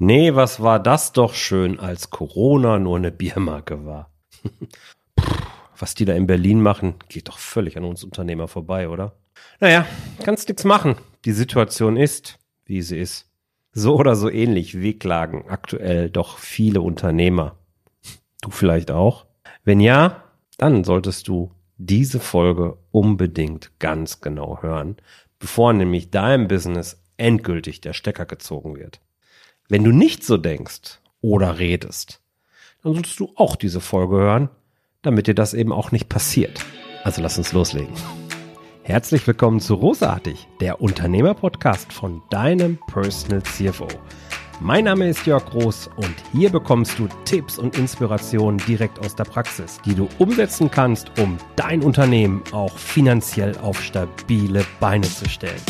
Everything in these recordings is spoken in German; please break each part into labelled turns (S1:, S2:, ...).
S1: Nee, was war das doch schön, als Corona nur eine Biermarke war. was die da in Berlin machen, geht doch völlig an uns Unternehmer vorbei, oder? Naja, kannst nix machen. Die Situation ist, wie sie ist. So oder so ähnlich wehklagen aktuell doch viele Unternehmer. Du vielleicht auch? Wenn ja, dann solltest du diese Folge unbedingt ganz genau hören, bevor nämlich deinem Business endgültig der Stecker gezogen wird. Wenn du nicht so denkst oder redest, dann solltest du auch diese Folge hören, damit dir das eben auch nicht passiert. Also lass uns loslegen. Herzlich willkommen zu Rosartig, der Unternehmerpodcast von deinem Personal CFO. Mein Name ist Jörg Groß und hier bekommst du Tipps und Inspirationen direkt aus der Praxis, die du umsetzen kannst, um dein Unternehmen auch finanziell auf stabile Beine zu stellen.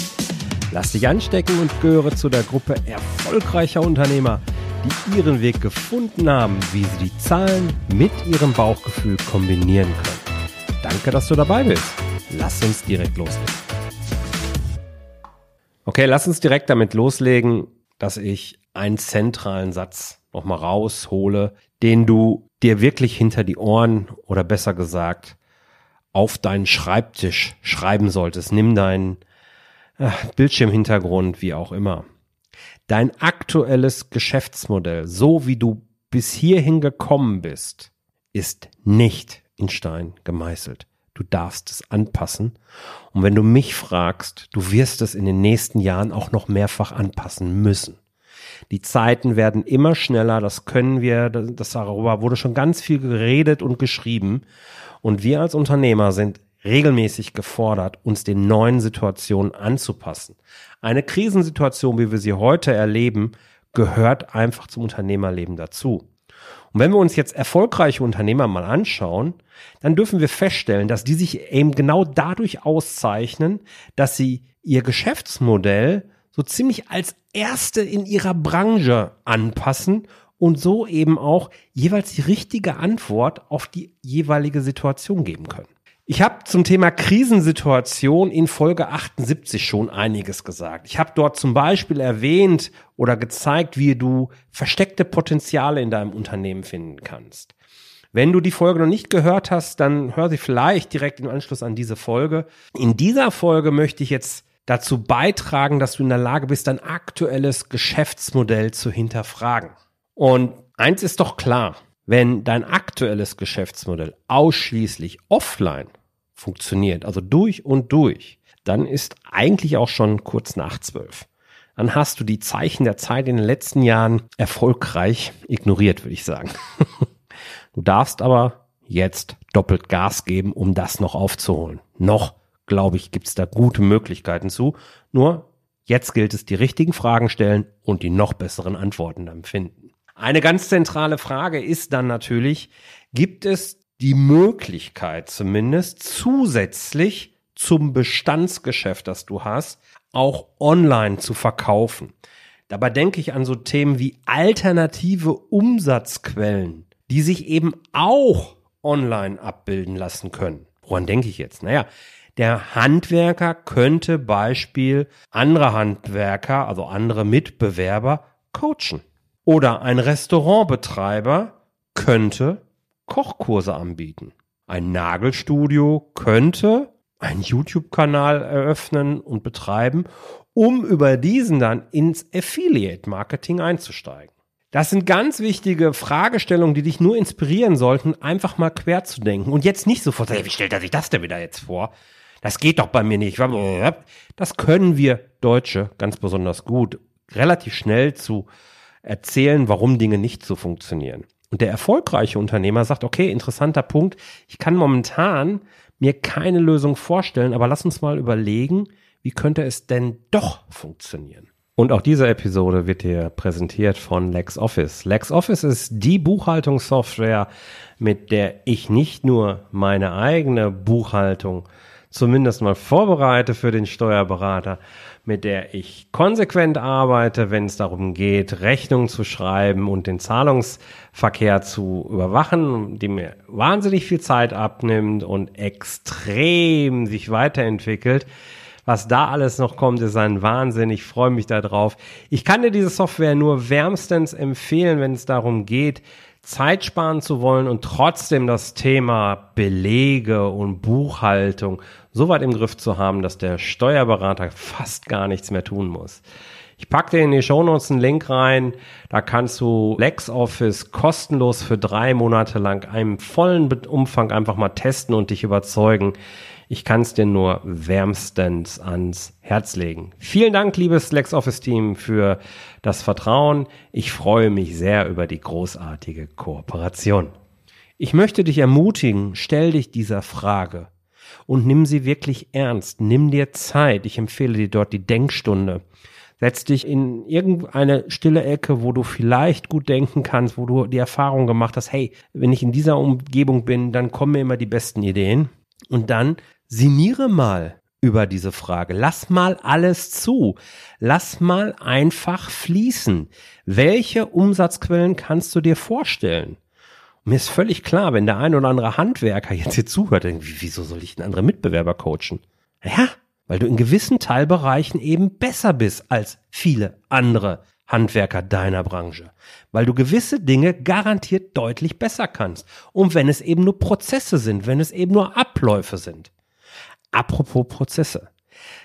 S1: Lass dich anstecken und gehöre zu der Gruppe erfolgreicher Unternehmer, die ihren Weg gefunden haben, wie sie die Zahlen mit ihrem Bauchgefühl kombinieren können. Danke, dass du dabei bist. Lass uns direkt loslegen. Okay, lass uns direkt damit loslegen, dass ich einen zentralen Satz nochmal raushole, den du dir wirklich hinter die Ohren oder besser gesagt auf deinen Schreibtisch schreiben solltest. Nimm deinen Bildschirmhintergrund, wie auch immer. Dein aktuelles Geschäftsmodell, so wie du bis hierhin gekommen bist, ist nicht in Stein gemeißelt. Du darfst es anpassen. Und wenn du mich fragst, du wirst es in den nächsten Jahren auch noch mehrfach anpassen müssen. Die Zeiten werden immer schneller, das können wir, das darüber wurde schon ganz viel geredet und geschrieben. Und wir als Unternehmer sind regelmäßig gefordert, uns den neuen Situationen anzupassen. Eine Krisensituation, wie wir sie heute erleben, gehört einfach zum Unternehmerleben dazu. Und wenn wir uns jetzt erfolgreiche Unternehmer mal anschauen, dann dürfen wir feststellen, dass die sich eben genau dadurch auszeichnen, dass sie ihr Geschäftsmodell so ziemlich als erste in ihrer Branche anpassen und so eben auch jeweils die richtige Antwort auf die jeweilige Situation geben können. Ich habe zum Thema Krisensituation in Folge 78 schon einiges gesagt. Ich habe dort zum Beispiel erwähnt oder gezeigt, wie du versteckte Potenziale in deinem Unternehmen finden kannst. Wenn du die Folge noch nicht gehört hast, dann hör sie vielleicht direkt im Anschluss an diese Folge. In dieser Folge möchte ich jetzt dazu beitragen, dass du in der Lage bist, dein aktuelles Geschäftsmodell zu hinterfragen. Und eins ist doch klar, wenn dein aktuelles Geschäftsmodell ausschließlich offline funktioniert, also durch und durch, dann ist eigentlich auch schon kurz nach zwölf. Dann hast du die Zeichen der Zeit in den letzten Jahren erfolgreich ignoriert, würde ich sagen. du darfst aber jetzt doppelt Gas geben, um das noch aufzuholen. Noch glaube ich, gibt es da gute Möglichkeiten zu. Nur jetzt gilt es, die richtigen Fragen stellen und die noch besseren Antworten dann finden. Eine ganz zentrale Frage ist dann natürlich, gibt es die Möglichkeit zumindest zusätzlich zum Bestandsgeschäft, das du hast, auch online zu verkaufen. Dabei denke ich an so Themen wie alternative Umsatzquellen, die sich eben auch online abbilden lassen können. Woran denke ich jetzt? Naja, der Handwerker könnte Beispiel andere Handwerker, also andere Mitbewerber, coachen. Oder ein Restaurantbetreiber könnte Kochkurse anbieten. Ein Nagelstudio könnte einen YouTube-Kanal eröffnen und betreiben, um über diesen dann ins Affiliate-Marketing einzusteigen. Das sind ganz wichtige Fragestellungen, die dich nur inspirieren sollten, einfach mal quer zu denken und jetzt nicht sofort sagen, wie stellt er sich das denn wieder jetzt vor? Das geht doch bei mir nicht. Das können wir Deutsche ganz besonders gut, relativ schnell zu erzählen, warum Dinge nicht so funktionieren. Und der erfolgreiche Unternehmer sagt, okay, interessanter Punkt, ich kann momentan mir keine Lösung vorstellen, aber lass uns mal überlegen, wie könnte es denn doch funktionieren? Und auch diese Episode wird dir präsentiert von LexOffice. LexOffice ist die Buchhaltungssoftware, mit der ich nicht nur meine eigene Buchhaltung zumindest mal vorbereite für den Steuerberater, mit der ich konsequent arbeite, wenn es darum geht, Rechnungen zu schreiben und den Zahlungsverkehr zu überwachen, die mir wahnsinnig viel Zeit abnimmt und extrem sich weiterentwickelt, Was da alles noch kommt, ist ein Wahnsinn. Ich freue mich darauf. Ich kann dir diese Software nur wärmstens empfehlen, wenn es darum geht, Zeit sparen zu wollen und trotzdem das Thema Belege und Buchhaltung so weit im Griff zu haben, dass der Steuerberater fast gar nichts mehr tun muss. Ich packe dir in die Shownotes einen Link rein. Da kannst du LexOffice kostenlos für drei Monate lang einen vollen Umfang einfach mal testen und dich überzeugen. Ich kann es dir nur wärmstens ans Herz legen. Vielen Dank, liebes LexOffice-Team, für das Vertrauen. Ich freue mich sehr über die großartige Kooperation. Ich möchte dich ermutigen, stell dich dieser Frage und nimm sie wirklich ernst. Nimm dir Zeit. Ich empfehle dir dort die Denkstunde. Setz dich in irgendeine stille Ecke, wo du vielleicht gut denken kannst, wo du die Erfahrung gemacht hast, hey, wenn ich in dieser Umgebung bin, dann kommen mir immer die besten Ideen. Und dann sinniere mal über diese Frage. Lass mal alles zu. Lass mal einfach fließen. Welche Umsatzquellen kannst du dir vorstellen? Mir ist völlig klar, wenn der ein oder andere Handwerker jetzt hier zuhört, wieso soll ich einen anderen Mitbewerber coachen? Ja, weil du in gewissen Teilbereichen eben besser bist als viele andere Handwerker deiner Branche, weil du gewisse Dinge garantiert deutlich besser kannst. Und wenn es eben nur Prozesse sind, wenn es eben nur Abläufe sind. Apropos Prozesse.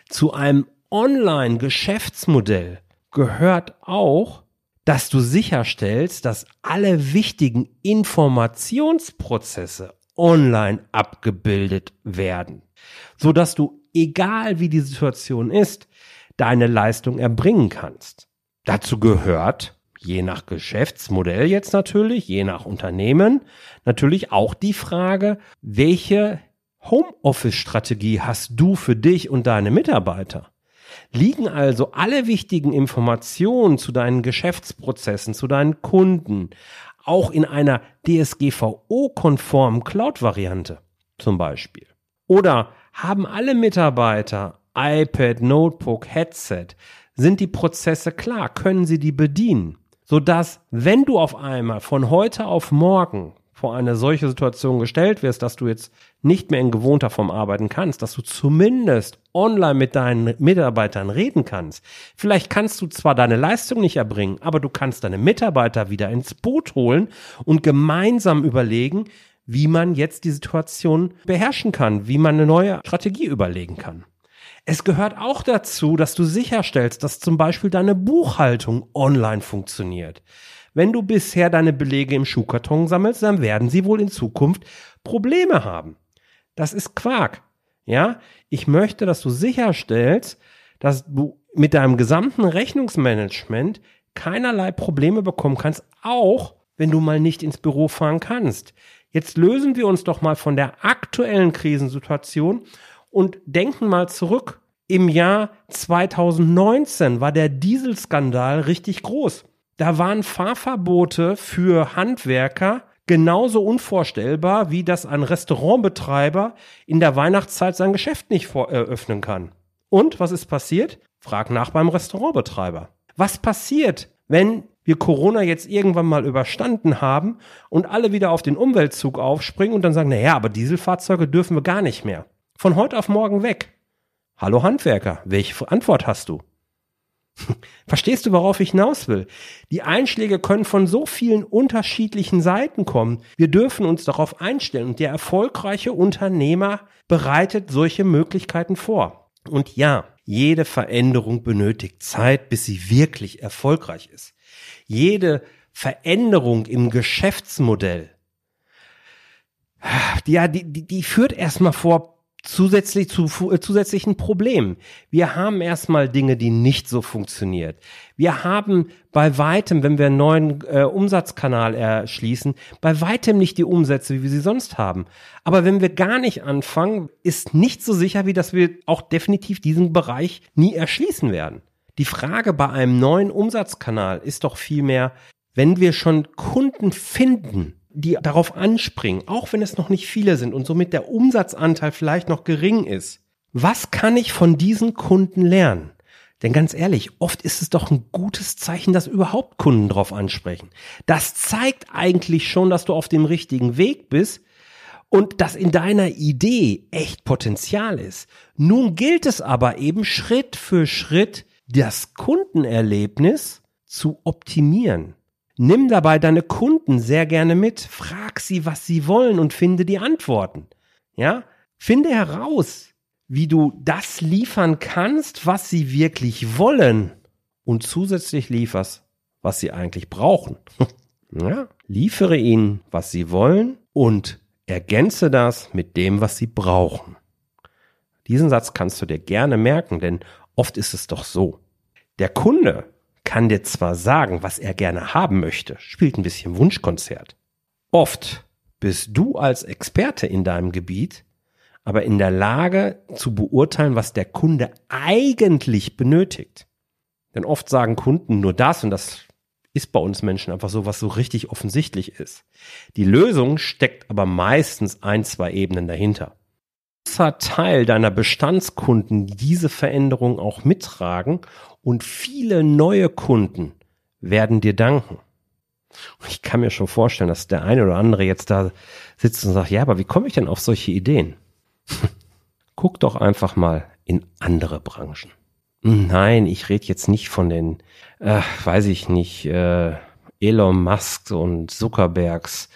S1: Zu einem Online-Geschäftsmodell gehört auch, dass du sicherstellst, dass alle wichtigen Informationsprozesse online abgebildet werden, so dass du egal wie die Situation ist, deine Leistung erbringen kannst. Dazu gehört, je nach Geschäftsmodell jetzt natürlich, je nach Unternehmen, natürlich auch die Frage, welche Homeoffice-Strategie hast du für dich und deine Mitarbeiter? Liegen also alle wichtigen Informationen zu deinen Geschäftsprozessen, zu deinen Kunden, auch in einer DSGVO-konformen Cloud-Variante zum Beispiel? Oder haben alle Mitarbeiter iPad, Notebook, Headset? Sind die Prozesse klar? Können sie die bedienen? Sodass, wenn du auf einmal von heute auf morgen vor eine solche Situation gestellt wirst, dass du jetzt nicht mehr in gewohnter Form arbeiten kannst, dass du zumindest online mit deinen Mitarbeitern reden kannst. Vielleicht kannst du zwar deine Leistung nicht erbringen, aber du kannst deine Mitarbeiter wieder ins Boot holen und gemeinsam überlegen, wie man jetzt die Situation beherrschen kann, wie man eine neue Strategie überlegen kann. Es gehört auch dazu, dass du sicherstellst, dass zum Beispiel deine Buchhaltung online funktioniert. Wenn du bisher deine Belege im Schuhkarton sammelst, dann werden sie wohl in Zukunft Probleme haben. Das ist Quark. Ja, ich möchte, dass du sicherstellst, dass du mit deinem gesamten Rechnungsmanagement keinerlei Probleme bekommen kannst, auch wenn du mal nicht ins Büro fahren kannst. Jetzt lösen wir uns doch mal von der aktuellen Krisensituation und denken mal zurück. Im Jahr 2019 war der Dieselskandal richtig groß. Da waren Fahrverbote für Handwerker genauso unvorstellbar, wie dass ein Restaurantbetreiber in der Weihnachtszeit sein Geschäft nicht eröffnen kann. Und was ist passiert? Frag nach beim Restaurantbetreiber. Was passiert, wenn wir Corona jetzt irgendwann mal überstanden haben und alle wieder auf den Umweltzug aufspringen und dann sagen, naja, aber Dieselfahrzeuge dürfen wir gar nicht mehr. Von heute auf morgen weg. Hallo Handwerker, welche Antwort hast du? Verstehst du, worauf ich hinaus will? Die Einschläge können von so vielen unterschiedlichen Seiten kommen. Wir dürfen uns darauf einstellen und der erfolgreiche Unternehmer bereitet solche Möglichkeiten vor. Und ja, jede Veränderung benötigt Zeit, bis sie wirklich erfolgreich ist jede Veränderung im Geschäftsmodell, die, die, die führt erstmal vor zusätzlich zu äh, zusätzlichen Problemen. Wir haben erstmal Dinge, die nicht so funktioniert. Wir haben bei weitem, wenn wir einen neuen äh, Umsatzkanal erschließen, bei weitem nicht die Umsätze, wie wir sie sonst haben. Aber wenn wir gar nicht anfangen, ist nicht so sicher, wie dass wir auch definitiv diesen Bereich nie erschließen werden. Die Frage bei einem neuen Umsatzkanal ist doch vielmehr, wenn wir schon Kunden finden, die darauf anspringen, auch wenn es noch nicht viele sind und somit der Umsatzanteil vielleicht noch gering ist, was kann ich von diesen Kunden lernen? Denn ganz ehrlich, oft ist es doch ein gutes Zeichen, dass überhaupt Kunden drauf ansprechen. Das zeigt eigentlich schon, dass du auf dem richtigen Weg bist und dass in deiner Idee echt Potenzial ist. Nun gilt es aber eben Schritt für Schritt das Kundenerlebnis zu optimieren. Nimm dabei deine Kunden sehr gerne mit, frag sie, was sie wollen und finde die Antworten. Ja? Finde heraus, wie du das liefern kannst, was sie wirklich wollen und zusätzlich lieferst, was sie eigentlich brauchen. ja? Liefere ihnen, was sie wollen und ergänze das mit dem, was sie brauchen. Diesen Satz kannst du dir gerne merken, denn oft ist es doch so. Der Kunde kann dir zwar sagen, was er gerne haben möchte, spielt ein bisschen Wunschkonzert. Oft bist du als Experte in deinem Gebiet aber in der Lage zu beurteilen, was der Kunde eigentlich benötigt. Denn oft sagen Kunden nur das und das ist bei uns Menschen einfach so, was so richtig offensichtlich ist. Die Lösung steckt aber meistens ein, zwei Ebenen dahinter. Großer Teil deiner Bestandskunden diese Veränderung auch mittragen und viele neue Kunden werden dir danken. ich kann mir schon vorstellen, dass der eine oder andere jetzt da sitzt und sagt, ja, aber wie komme ich denn auf solche Ideen? Guck doch einfach mal in andere Branchen. Nein, ich rede jetzt nicht von den, äh, weiß ich nicht, äh, Elon Musk und Zuckerbergs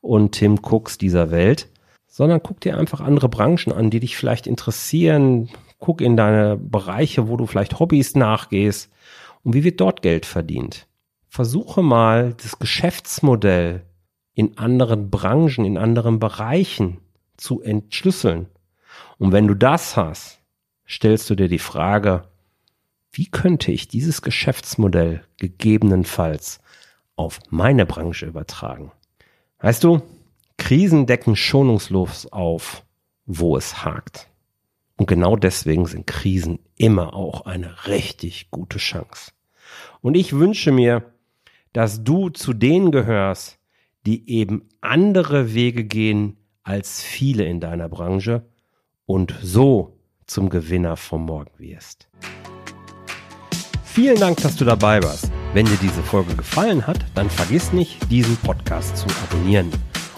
S1: und Tim Cooks dieser Welt, sondern guck dir einfach andere Branchen an, die dich vielleicht interessieren. Guck in deine Bereiche, wo du vielleicht Hobbys nachgehst und wie wird dort Geld verdient. Versuche mal das Geschäftsmodell in anderen Branchen, in anderen Bereichen zu entschlüsseln und wenn du das hast, stellst du dir die Frage, wie könnte ich dieses Geschäftsmodell gegebenenfalls auf meine Branche übertragen? Weißt du, Krisen decken schonungslos auf, wo es hakt. Und genau deswegen sind Krisen immer auch eine richtig gute Chance. Und ich wünsche mir, dass du zu denen gehörst, die eben andere Wege gehen als viele in deiner Branche und so zum Gewinner vom Morgen wirst. Vielen Dank, dass du dabei warst. Wenn dir diese Folge gefallen hat, dann vergiss nicht, diesen Podcast zu abonnieren.